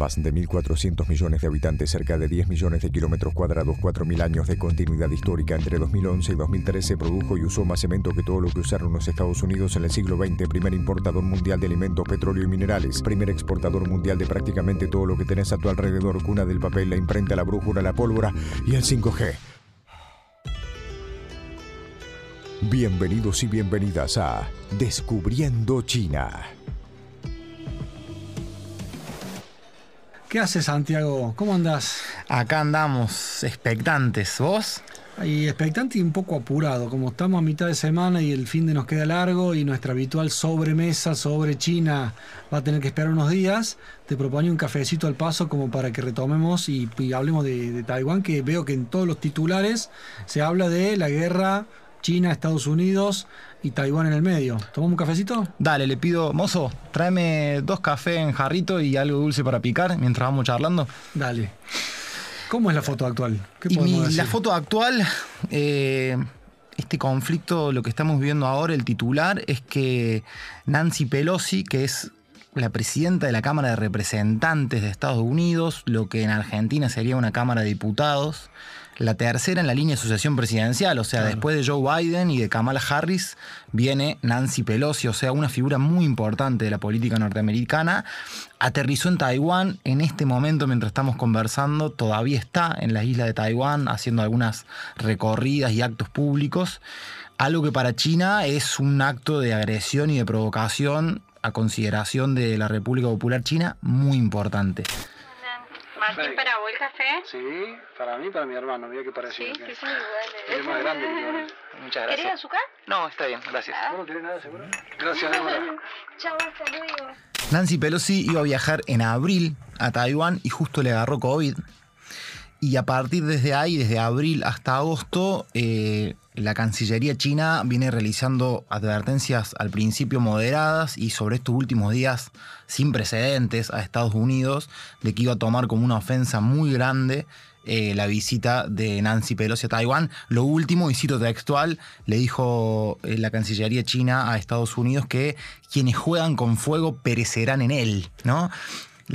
Más de 1.400 millones de habitantes, cerca de 10 millones de kilómetros cuadrados, 4.000 años de continuidad histórica. Entre 2011 y 2013 produjo y usó más cemento que todo lo que usaron los Estados Unidos en el siglo XX. Primer importador mundial de alimentos, petróleo y minerales. Primer exportador mundial de prácticamente todo lo que tenés a tu alrededor. Cuna del papel, la imprenta, la brújula, la pólvora y el 5G. Bienvenidos y bienvenidas a Descubriendo China. ¿Qué haces, Santiago? ¿Cómo andás? Acá andamos expectantes. ¿Vos? Y expectante y un poco apurado, como estamos a mitad de semana y el fin de nos queda largo y nuestra habitual sobremesa sobre China va a tener que esperar unos días, te propongo un cafecito al paso como para que retomemos y, hablemos de, de Taiwán, que veo que en todos los titulares se habla de la guerra China, Estados Unidos y Taiwán en el medio. ¿Tomamos un cafecito? Dale, le pido, mozo, tráeme dos cafés en jarrito y algo dulce para picar mientras vamos charlando. Dale. ¿Cómo es la foto actual? ¿Qué La foto actual, eh, este conflicto, lo que estamos viendo ahora, el titular, es que Nancy Pelosi, que es la presidenta de la Cámara de Representantes de Estados Unidos, lo que en Argentina sería una Cámara de Diputados, la tercera en la línea de sucesión presidencial, o sea, después de Joe Biden y de Kamala Harris viene Nancy Pelosi, o sea, una figura muy importante de la política norteamericana. Aterrizó en Taiwán, en este momento mientras estamos conversando, todavía está en la isla de Taiwán haciendo algunas recorridas y actos públicos, algo que para China es un acto de agresión y de provocación a consideración de la República Popular China muy importante. Martín, ¿para vos el café? Sí, para mí y para mi hermano, mira qué parecido. Sí, que son iguales. Es más grande que Muchas gracias. ¿Querés azúcar? No, está bien, gracias. ¿Vos no querés nada seguro? Gracias, Débora. Chao, hasta luego. Nancy Pelosi iba a viajar en abril a Taiwán y justo le agarró COVID. Y a partir desde ahí, desde abril hasta agosto, eh, la Cancillería china viene realizando advertencias al principio moderadas y sobre estos últimos días sin precedentes a Estados Unidos de que iba a tomar como una ofensa muy grande eh, la visita de Nancy Pelosi a Taiwán. Lo último, y cito textual, le dijo eh, la Cancillería china a Estados Unidos que quienes juegan con fuego perecerán en él, ¿no?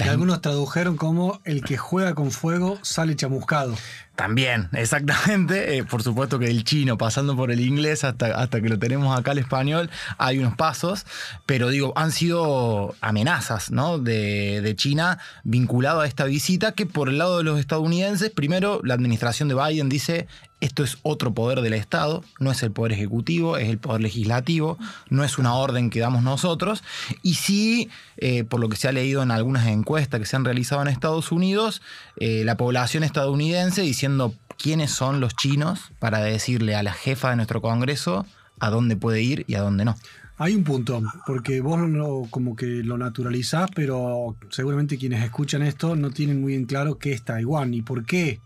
Algunos tradujeron como el que juega con fuego sale chamuscado. También, exactamente. Eh, por supuesto que el chino, pasando por el inglés hasta, hasta que lo tenemos acá al español, hay unos pasos, pero digo, han sido amenazas ¿no? de, de China vinculado a esta visita que por el lado de los estadounidenses, primero la administración de Biden dice esto es otro poder del Estado, no es el poder ejecutivo, es el poder legislativo, no es una orden que damos nosotros. Y sí, eh, por lo que se ha leído en algunas encuestas que se han realizado en Estados Unidos, eh, la población estadounidense diciendo quiénes son los chinos para decirle a la jefa de nuestro Congreso a dónde puede ir y a dónde no. Hay un punto, porque vos como que lo naturalizás, pero seguramente quienes escuchan esto no tienen muy en claro qué es Taiwán y por qué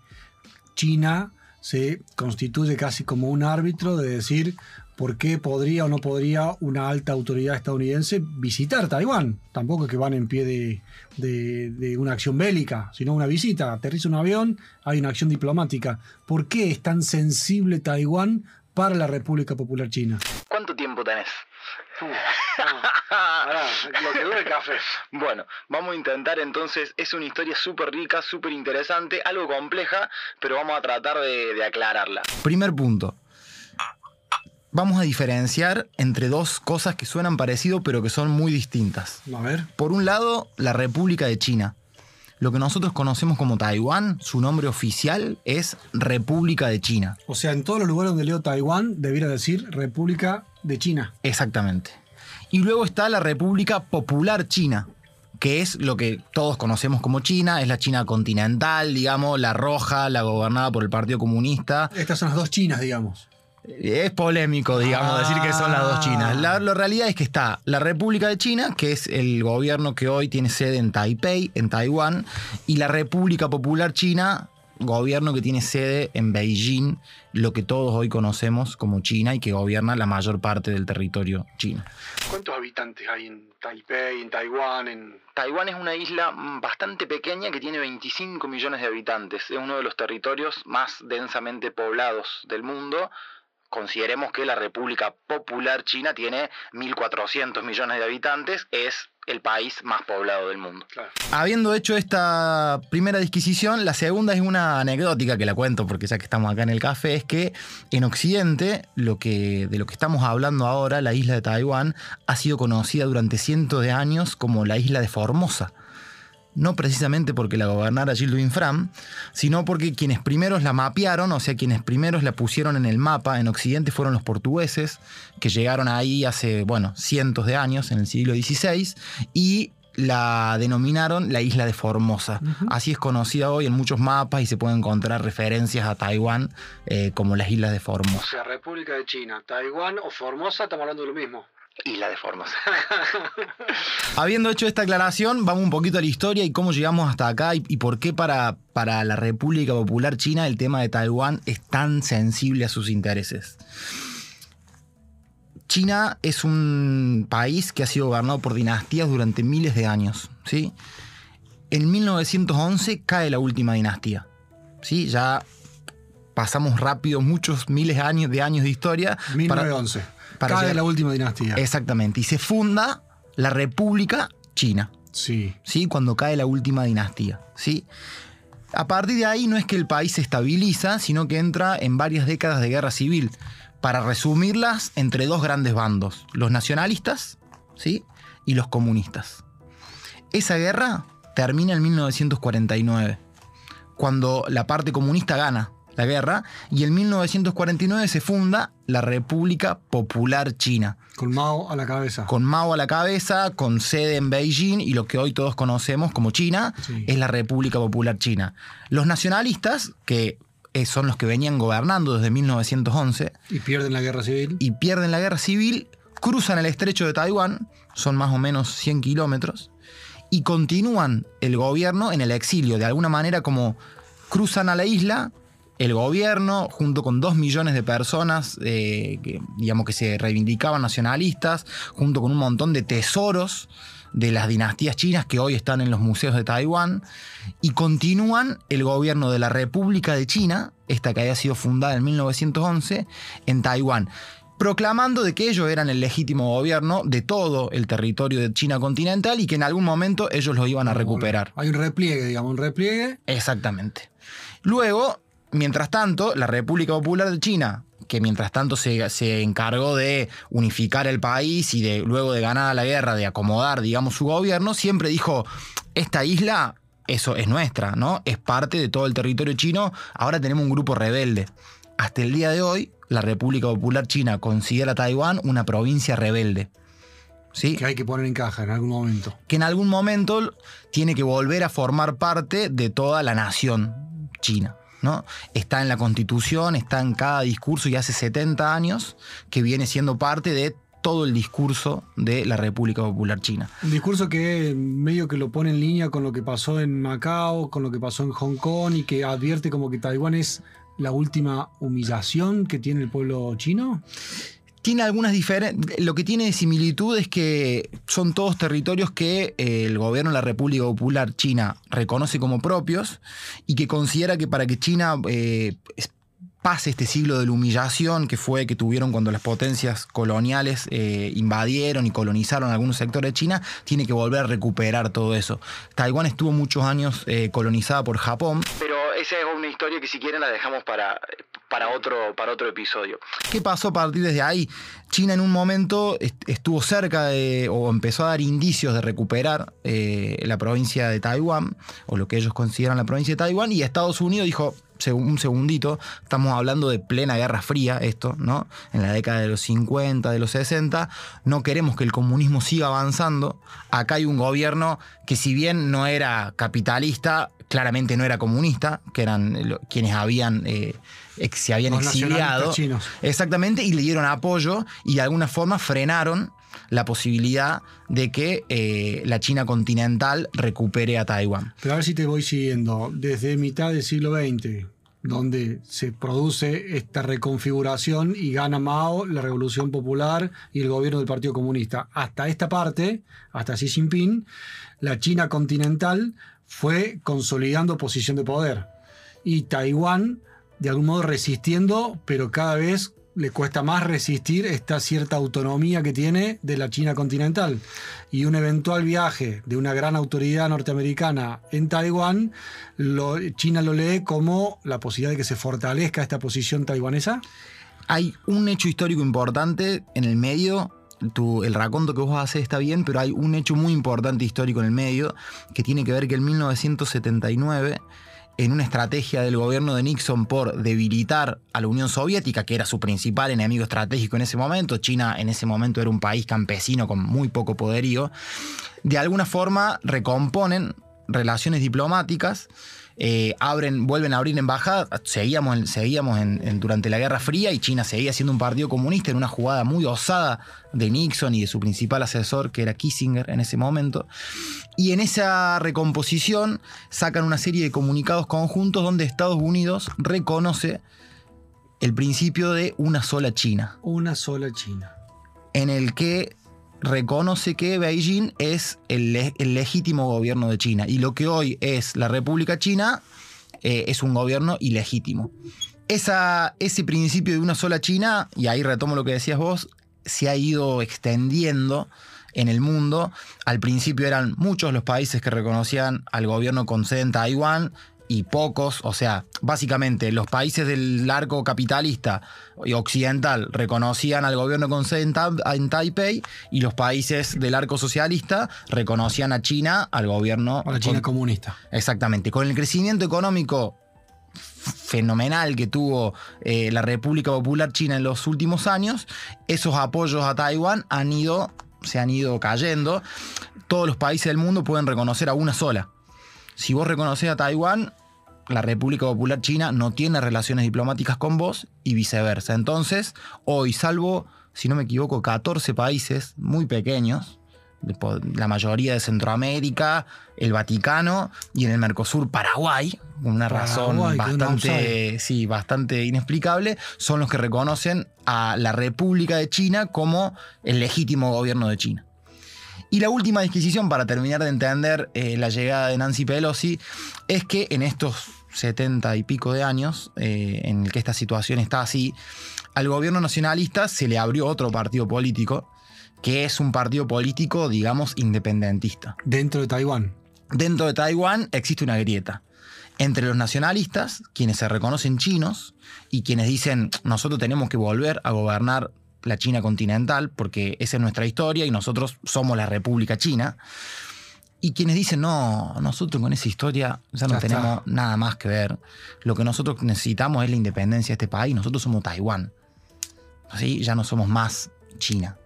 China se constituye casi como un árbitro de decir por qué podría o no podría una alta autoridad estadounidense visitar Taiwán. Tampoco es que van en pie de, una acción bélica, sino una visita. Aterriza un avión, hay una acción diplomática. ¿Por qué es tan sensible Taiwán para la República Popular China? ¿Cuánto tiempo tenés? Lo que dure el café. Bueno, vamos a intentar entonces, es una historia súper rica, súper interesante, algo compleja, pero vamos a tratar de, de aclararla. Primer punto. Vamos a diferenciar entre dos cosas que suenan parecido pero que son muy distintas. A ver. Por un lado, la República de China. Lo que nosotros conocemos como Taiwán, su nombre oficial es República de China. O sea, en todos los lugares donde leo Taiwán, debiera decir República de China. Exactamente. Y luego está la República Popular China, que es lo que todos conocemos como China, es la China continental, digamos, la roja, la gobernada por el Partido Comunista. Estas son las dos Chinas, digamos. Es polémico, digamos, decir que son las dos Chinas. La, la, realidad es que está la República de China, que es el gobierno que hoy tiene sede en Taipei, en Taiwán, y la República Popular China, gobierno que tiene sede en Beijing, lo que todos hoy conocemos como China y que gobierna la mayor parte del territorio chino. ¿Cuántos habitantes hay en Taipei, en Taiwán? En... Taiwán es una isla bastante pequeña que tiene 25 millones de habitantes. Es uno de los territorios más densamente poblados del mundo consideremos que la República Popular China tiene 1.400 millones de habitantes, es el país más poblado del mundo. Habiendo hecho esta primera disquisición, la segunda es una anecdótica que la cuento porque ya que estamos acá en el café, es que en Occidente, lo que, de lo que estamos hablando ahora, la isla de Taiwán, ha sido conocida durante cientos de años como la isla de Formosa no precisamente porque la gobernara Gildo Fram, sino porque quienes primeros la mapearon, o sea, quienes primeros la pusieron en el mapa en Occidente fueron los portugueses, que llegaron ahí hace, bueno, cientos de años, en el siglo XVI, y la denominaron la isla de Formosa. Así es conocida hoy en muchos mapas y se pueden encontrar referencias a Taiwán eh, como las islas de Formosa. O sea, República de China, Taiwán o Formosa, estamos hablando de lo mismo. Isla de Formosa. Habiendo hecho esta aclaración, vamos un poquito a la historia y cómo llegamos hasta acá y, por qué para, para la República Popular China el tema de Taiwán es tan sensible a sus intereses. China es un país que ha sido gobernado por dinastías durante miles de años. ¿sí? En 1911 cae la última dinastía. ¿sí? Ya pasamos rápido muchos miles de años de, años de historia. 1911. Para, Cae la última dinastía. Exactamente. Y se funda la República China. Sí. ¿Sí? Cuando cae la última dinastía. ¿Sí? A partir de ahí no es que el país se estabiliza, sino que entra en varias décadas de guerra civil. Para resumirlas, entre dos grandes bandos: los nacionalistas ¿sí? y los comunistas. Esa guerra termina en 1949, cuando la parte comunista gana la guerra, y en 1949 se funda la República Popular China. Con Mao a la cabeza. Con Mao a la cabeza, con sede en Beijing y lo que hoy todos conocemos como China, es la República Popular China. Los nacionalistas, que eh, son los que venían gobernando desde 1911. Y pierden la guerra civil. Y pierden la guerra civil, cruzan el estrecho de Taiwán, son más o menos 100 kilómetros, y continúan el gobierno en el exilio, de alguna manera como cruzan a la isla, el gobierno, junto con dos millones de personas eh, que, digamos, que se reivindicaban nacionalistas, junto con un montón de tesoros de las dinastías chinas que hoy están en los museos de Taiwán, y continúan el gobierno de la República de China, esta que había sido fundada en 1911, en Taiwán proclamando de que ellos eran el legítimo gobierno de todo el territorio de China continental y que en algún momento ellos lo iban a recuperar. Hay un repliegue, digamos, un repliegue. Exactamente. Luego, Mientras tanto, la República Popular de China, que mientras tanto se, encargó de unificar el país y de luego de ganar la guerra, de acomodar, digamos, su gobierno, siempre dijo, esta isla, eso es nuestra, ¿no? Es parte de todo el territorio chino, ahora tenemos un grupo rebelde. Hasta el día de hoy, la República Popular China considera a Taiwán una provincia rebelde. ¿Sí? Que hay que poner en caja en algún momento. Que en algún momento tiene que volver a formar parte de toda la nación china. ¿No? Está en la Constitución, está en cada discurso y hace 70 años que viene siendo parte de todo el discurso de la República Popular China. Un discurso que medio que lo pone en línea con lo que pasó en Macao, con lo que pasó en Hong Kong y que advierte como que Taiwán es la última humillación que tiene el pueblo chino tiene algunas diferencias. Lo que tiene de similitud es que son todos territorios que eh, el gobierno de la República Popular China reconoce como propios y que considera que para que China eh, pase este siglo de la humillación que fue que tuvieron cuando las potencias coloniales eh, invadieron y colonizaron algunos sectores de China, tiene que volver a recuperar todo eso. Taiwán estuvo muchos años colonizada por Japón. Esa es una historia que si quieren la dejamos para, para otro, para otro episodio. ¿Qué pasó a partir de ahí? China en un momento estuvo cerca de, o empezó a dar indicios de recuperar eh, la provincia de Taiwán, o lo que ellos consideran la provincia de Taiwán, y Estados Unidos dijo, un segundito, estamos hablando de plena Guerra Fría, esto, ¿no? En la década de los 50, de los 60, no queremos que el comunismo siga avanzando. Acá hay un gobierno que si bien no era capitalista, claramente no era comunista, que eran quienes habían... Eh, se habían exiliado. Exactamente, y le dieron apoyo y de alguna forma frenaron la posibilidad de que eh, la China continental recupere a Taiwán. Pero a ver si te voy siguiendo. Desde mitad del siglo XX, donde se produce esta reconfiguración y gana Mao, la Revolución Popular y el gobierno del Partido Comunista. Hasta esta parte, hasta Xi Jinping, la China continental fue consolidando posición de poder. Y Taiwán de algún modo resistiendo, pero cada vez le cuesta más resistir esta cierta autonomía que tiene de la China continental. Y un eventual viaje de una gran autoridad norteamericana en Taiwán, China lo lee como la posibilidad de que se fortalezca esta posición taiwanesa. Hay un hecho histórico importante en el medio. Tu- el raconto que vos haces está bien, pero hay un hecho muy importante histórico en el medio que tiene que ver que en 1979, en una estrategia del gobierno de Nixon por debilitar a la Unión Soviética, que era su principal enemigo estratégico en ese momento, China en ese momento era un país campesino con muy poco poderío, de alguna forma recomponen relaciones diplomáticas, eh, abren, vuelven a abrir embajadas, seguíamos, seguíamos en- en- durante la Guerra Fría y China seguía siendo un partido comunista en una jugada muy osada de Nixon y de su principal asesor, que era Kissinger en ese momento. Y en esa recomposición sacan una serie de comunicados conjuntos donde Estados Unidos reconoce el principio de una sola China Una sola China. en el que reconoce que Beijing es el, le- el legítimo gobierno de China y lo que hoy es la República China eh, es un gobierno ilegítimo. Esa, ese principio de una sola China, y ahí retomo lo que decías vos, se ha ido extendiendo en el mundo. Al principio eran muchos los países que reconocían al gobierno con sede en Taiwán y pocos, o sea, básicamente los países del arco capitalista y occidental reconocían al gobierno con sede en, Ta- en Taipei y los países del arco socialista reconocían a China al gobierno O la China con- comunista. Exactamente. Con el crecimiento económico fenomenal que tuvo eh, la República Popular China en los últimos años, esos apoyos a Taiwán han ido, se han ido cayendo. Todos los países del mundo pueden reconocer a una sola. Si vos reconoces a Taiwán, la República Popular China no tiene relaciones diplomáticas con vos y viceversa. Entonces, hoy, salvo, si no me equivoco, 14 países muy pequeños, la mayoría de Centroamérica, el Vaticano y en el Mercosur Paraguay, una razón Paraguay, bastante, sí, bastante inexplicable, son los que reconocen a la República de China como el legítimo gobierno de China. Y la última disquisición para terminar de entender eh, la llegada de Nancy Pelosi es que en estos 70 y pico de años eh, en el que esta situación está así, al gobierno nacionalista se le abrió otro partido político, que es un partido político, digamos, independentista. Dentro de Taiwán. Dentro de Taiwán existe una grieta entre los nacionalistas, quienes se reconocen chinos, y quienes dicen nosotros tenemos que volver a gobernar la China continental, porque esa es nuestra historia y nosotros somos la República China. Y quienes dicen, no, nosotros con esa historia ya no Ya está. tenemos nada más que ver. Lo que nosotros necesitamos es la independencia de este país. Nosotros somos Taiwán. Así ya no somos más China.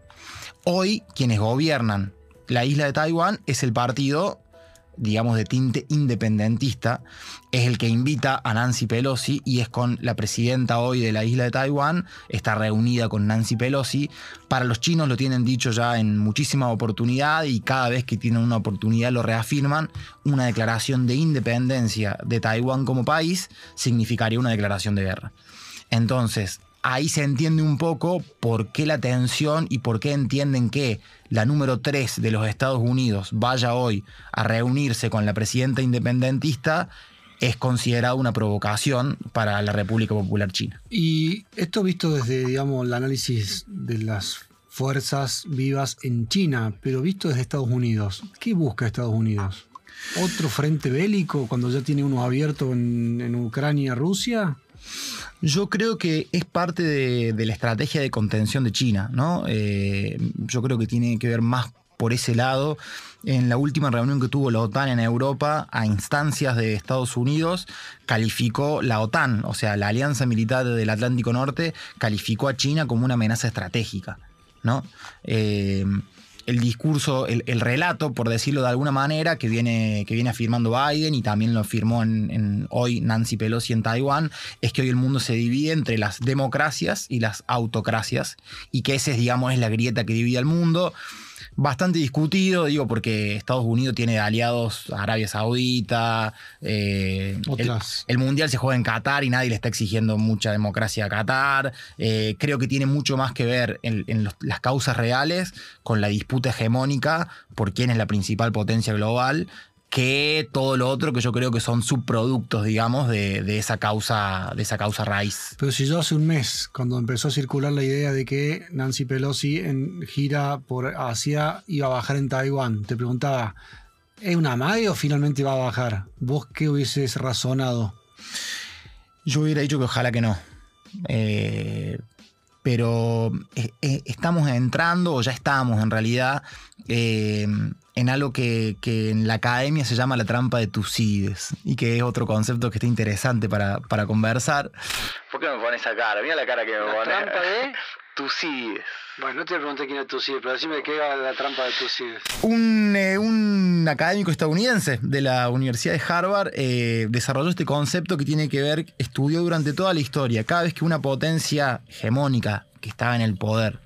Hoy quienes gobiernan la isla de Taiwán es el partido, digamos, de tinte independentista, es el que invita a Nancy Pelosi y es con la presidenta hoy de la isla de Taiwán, está reunida con Nancy Pelosi. Para los chinos lo tienen dicho ya en muchísima oportunidad y cada vez que tienen una oportunidad lo reafirman, una declaración de independencia de Taiwán como país significaría una declaración de guerra. Entonces, ahí se entiende un poco por qué la tensión y por qué entienden que la número 3 de los Estados Unidos vaya hoy a reunirse con la presidenta independentista es considerada una provocación para la República Popular China. Y esto visto desde, digamos, el análisis de las fuerzas vivas en China, pero visto desde Estados Unidos. ¿Qué busca Estados Unidos? ¿Otro frente bélico cuando ya tiene uno abierto en, en Ucrania, Rusia? Yo creo que es parte de, la estrategia de contención de China, ¿no? Eh, yo creo que tiene que ver más por ese lado. En la última reunión que tuvo la OTAN en Europa, a instancias de Estados Unidos, calificó la OTAN, o sea, la Alianza Militar del Atlántico Norte, calificó a China como una amenaza estratégica, ¿no? Eh, el discurso, el, el, relato, por decirlo de alguna manera, que viene, que viene afirmando Biden y también lo afirmó en, hoy Nancy Pelosi en Taiwán, es que hoy el mundo se divide entre las democracias y las autocracias y que ese, digamos, es la grieta que divide al mundo. Bastante discutido, digo, porque Estados Unidos tiene aliados Arabia Saudita, eh, el, el, Mundial se juega en Qatar y nadie le está exigiendo mucha democracia a Qatar. Eh, creo que tiene mucho más que ver en, en los, las causas reales con la disputa hegemónica por quién es la principal potencia global que todo lo otro que yo creo que son subproductos, digamos, de, de esa causa, de esa causa raíz. Pero si yo hace un mes, cuando empezó a circular la idea de que Nancy Pelosi en gira por Asia iba a bajar en Taiwán, te preguntaba, ¿es una magia o finalmente va a bajar? ¿Vos qué hubieses razonado? Yo hubiera dicho que ojalá que no. Eh, pero eh, eh, estamos entrando, o ya estamos en realidad, eh, en algo que, que en la academia se llama la trampa de Tucídides y que es otro concepto que está interesante para, para conversar. ¿Por qué me pones esa cara? Mira la cara que me pones. trampa de? Tucídides. Bueno, no te pregunté quién es Tucídides, pero decime de qué va la trampa de Tucídides. Un, eh, un académico estadounidense de la Universidad de Harvard eh, desarrolló este concepto que tiene que ver, estudió durante toda la historia, cada vez que una potencia hegemónica que estaba en el poder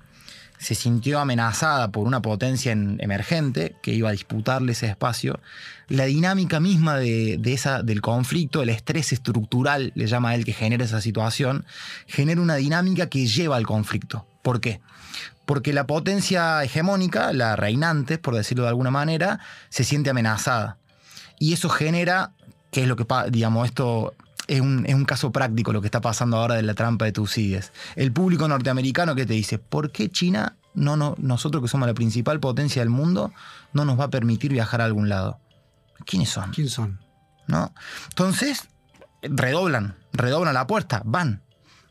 se sintió amenazada por una potencia en- emergente que iba a disputarle ese espacio, la dinámica misma de, esa, del conflicto, el estrés estructural, le llama a él que genera esa situación, genera una dinámica que lleva al conflicto. ¿Por qué? Porque la potencia hegemónica, la reinante, por decirlo de alguna manera, se siente amenazada. Y eso genera, que es lo que, digamos, esto es un, es un caso práctico lo que está pasando ahora de la trampa de Tucídides. El público norteamericano que te dice, ¿por qué China, no, no, nosotros que somos la principal potencia del mundo, no nos va a permitir viajar a algún lado? ¿Quiénes son? ¿Quién son? ¿no? Entonces, redoblan, redoblan la apuesta, van.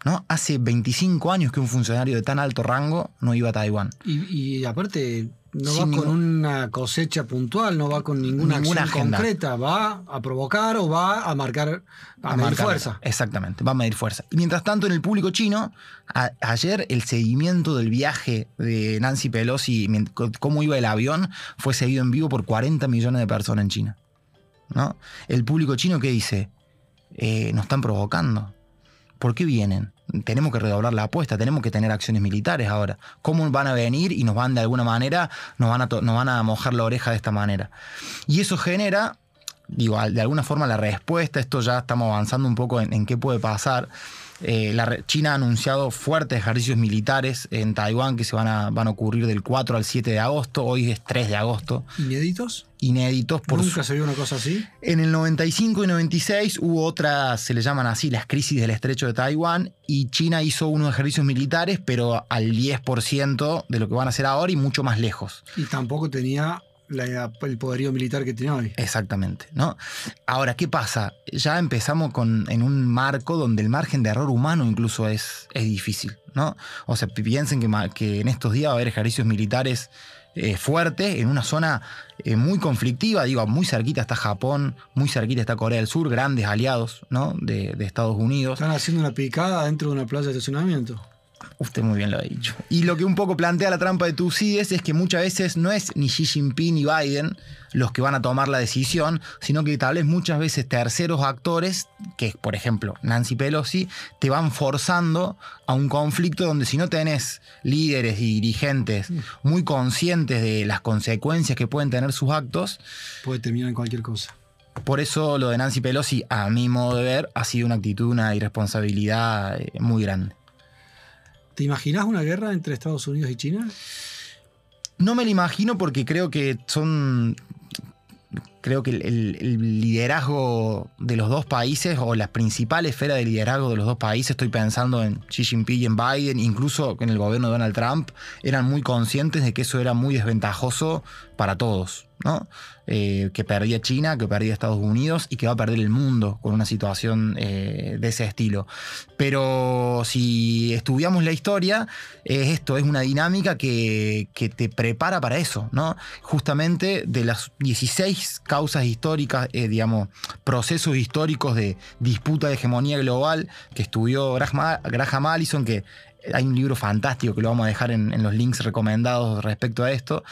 ¿no? Hace 25 años que un funcionario de tan alto rango no iba a Taiwán. Y, y aparte, no va con una cosecha puntual, no va con ninguna, Ninguna acción agenda. concreta, va a provocar o va a marcar, a, medir marcar- fuerza. Exactamente, va a medir fuerza. Y mientras tanto, en el público chino, a- ayer el seguimiento del viaje de Nancy Pelosi, cómo iba el avión, fue seguido en vivo por 40 millones de personas en China. ¿no? El público chino que dice, Eh, nos están provocando. ¿Por qué vienen? Tenemos que redoblar la apuesta, tenemos que tener acciones militares ahora. ¿Cómo van a venir y nos van de alguna manera, nos van a, nos van a mojar la oreja de esta manera? Y eso genera, digo, de alguna forma la respuesta, esto ya estamos avanzando un poco en qué puede pasar. Eh, la China ha anunciado fuertes ejercicios militares en Taiwán que se van a, van a ocurrir del 4 al 7 de agosto, hoy es 3 de agosto, ¿Inéditos? inéditos por ¿Nunca se vio una cosa así? en el 95 y 96 hubo otras, se le llaman así, las crisis del estrecho de Taiwán, y China hizo unos ejercicios militares, pero al 10% de lo que van a hacer ahora y mucho más lejos. Y tampoco tenía la- el poderío militar que tiene hoy. Exactamente, ¿no? Ahora, ¿qué pasa? Ya empezamos con, en un marco donde el margen de error humano incluso es, es difícil, ¿no? O sea, pi- piensen que, en estos días va a haber ejercicios militares eh, fuertes en una zona eh, muy conflictiva, digo, muy cerquita está Japón, muy cerquita está Corea del Sur, grandes aliados, ¿no? De, de Estados Unidos. Están haciendo una picada dentro de una playa de estacionamiento. Usted muy bien lo ha dicho. Y lo que un poco plantea la trampa de Tucídides es que muchas veces no es ni Xi Jinping ni Biden los que van a tomar la decisión, sino que tal vez muchas veces terceros actores, que por ejemplo Nancy Pelosi, te van forzando a un conflicto donde si no tenés líderes y dirigentes muy conscientes de las consecuencias que pueden tener sus actos, Puede terminar en cualquier cosa. por eso lo de Nancy Pelosi, a mi modo de ver, ha sido una actitud, una irresponsabilidad eh, muy grande. ¿Te imaginas una guerra entre Estados Unidos y China? No me lo imagino porque creo que son. Creo que el, liderazgo de los dos países o la principal esfera de liderazgo de los dos países, estoy pensando en Xi Jinping y en Biden, incluso en el gobierno de Donald Trump, eran muy conscientes de que eso era muy desventajoso para todos, ¿no? Eh, que perdía China, que perdía Estados Unidos y que va a perder el mundo con una situación eh, de ese estilo. Pero si estudiamos la historia, es esto, es una dinámica que, que te prepara para eso, ¿no? Justamente de las 16 causas históricas, eh, digamos, procesos históricos de disputa de hegemonía global que estudió Graham, Graham Allison, que hay un libro fantástico que lo vamos a dejar en, los links recomendados respecto a esto.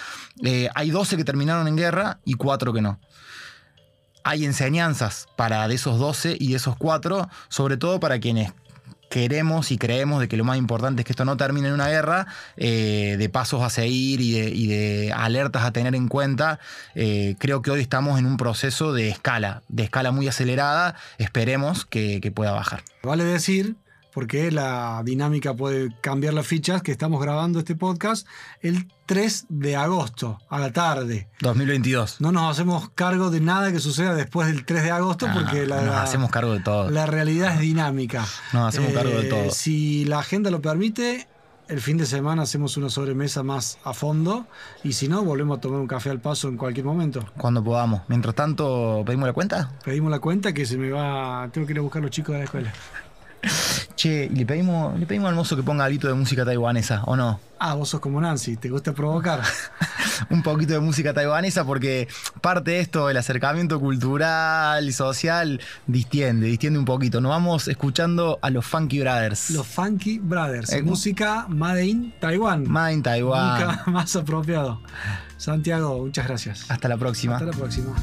Eh, hay 12 que terminaron en guerra y 4 que no hay enseñanzas para de esos 12 y de esos 4, sobre todo para quienes queremos y creemos de que lo más importante es que esto no termine en una guerra, eh, de pasos a seguir y de, alertas a tener en cuenta. Eh, creo que hoy estamos en un proceso de escala, de escala muy acelerada, esperemos que pueda bajar. Vale decir, porque la dinámica puede cambiar las fichas, que estamos grabando este podcast el 3 de agosto a la tarde. 2022. No nos hacemos cargo de nada que suceda después del 3 de agosto Ah, porque la, nos hacemos cargo de todo. la realidad es dinámica. Eh, Nos hacemos cargo de todo. Si la agenda lo permite, el fin de semana hacemos una sobremesa más a fondo y si no, volvemos a tomar un café al paso en cualquier momento. Cuando podamos. Mientras tanto, ¿pedimos la cuenta? Pedimos la cuenta que se me va. Tengo que ir a buscar a los chicos de la escuela. Che, y le pedimos, le pedimos al mozo que ponga algo de música taiwanesa, ¿o no? Ah, vos sos como Nancy, te gusta provocar. Un poquito de música taiwanesa porque parte de esto, el acercamiento cultural y social, distiende, distiende un poquito. Nos vamos escuchando a los Funky Brothers. Los Funky Brothers. Eh, música Made in Taiwan. Made in Taiwan. Nunca más apropiado. Santiago, muchas gracias. Hasta la próxima. Hasta la próxima.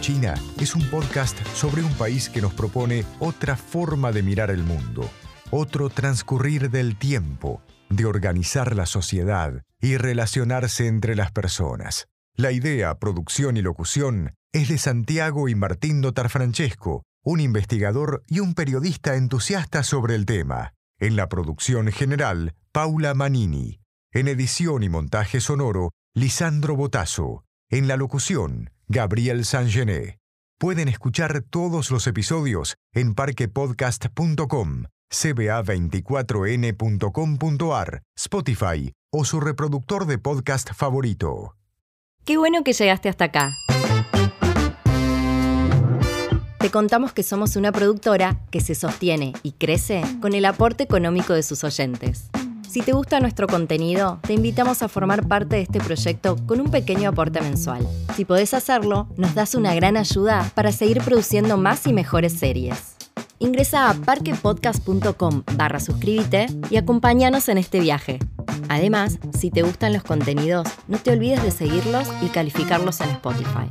China es un podcast sobre un país que nos propone otra forma de mirar el mundo, otro transcurrir del tiempo, de organizar la sociedad y relacionarse entre las personas. La idea, producción y locución es de Santiago y Martín Dotar Francesco, un investigador y un periodista entusiasta sobre el tema. En la producción general, Paula Manini. En edición y montaje sonoro, Lisandro Botazo. En la locución, Gabriel Sangené. Pueden escuchar todos los episodios en parquepodcast.com, cba24n.com.ar, Spotify o su reproductor de podcast favorito. Qué bueno que llegaste hasta acá. Te contamos que somos una productora que se sostiene y crece con el aporte económico de sus oyentes. Si te gusta nuestro contenido, te invitamos a formar parte de este proyecto con un pequeño aporte mensual. Si podés hacerlo, nos das una gran ayuda para seguir produciendo más y mejores series. Ingresa a parquepodcast.com barra suscríbete y acompáñanos en este viaje. Además, si te gustan los contenidos, no te olvides de seguirlos y calificarlos en Spotify.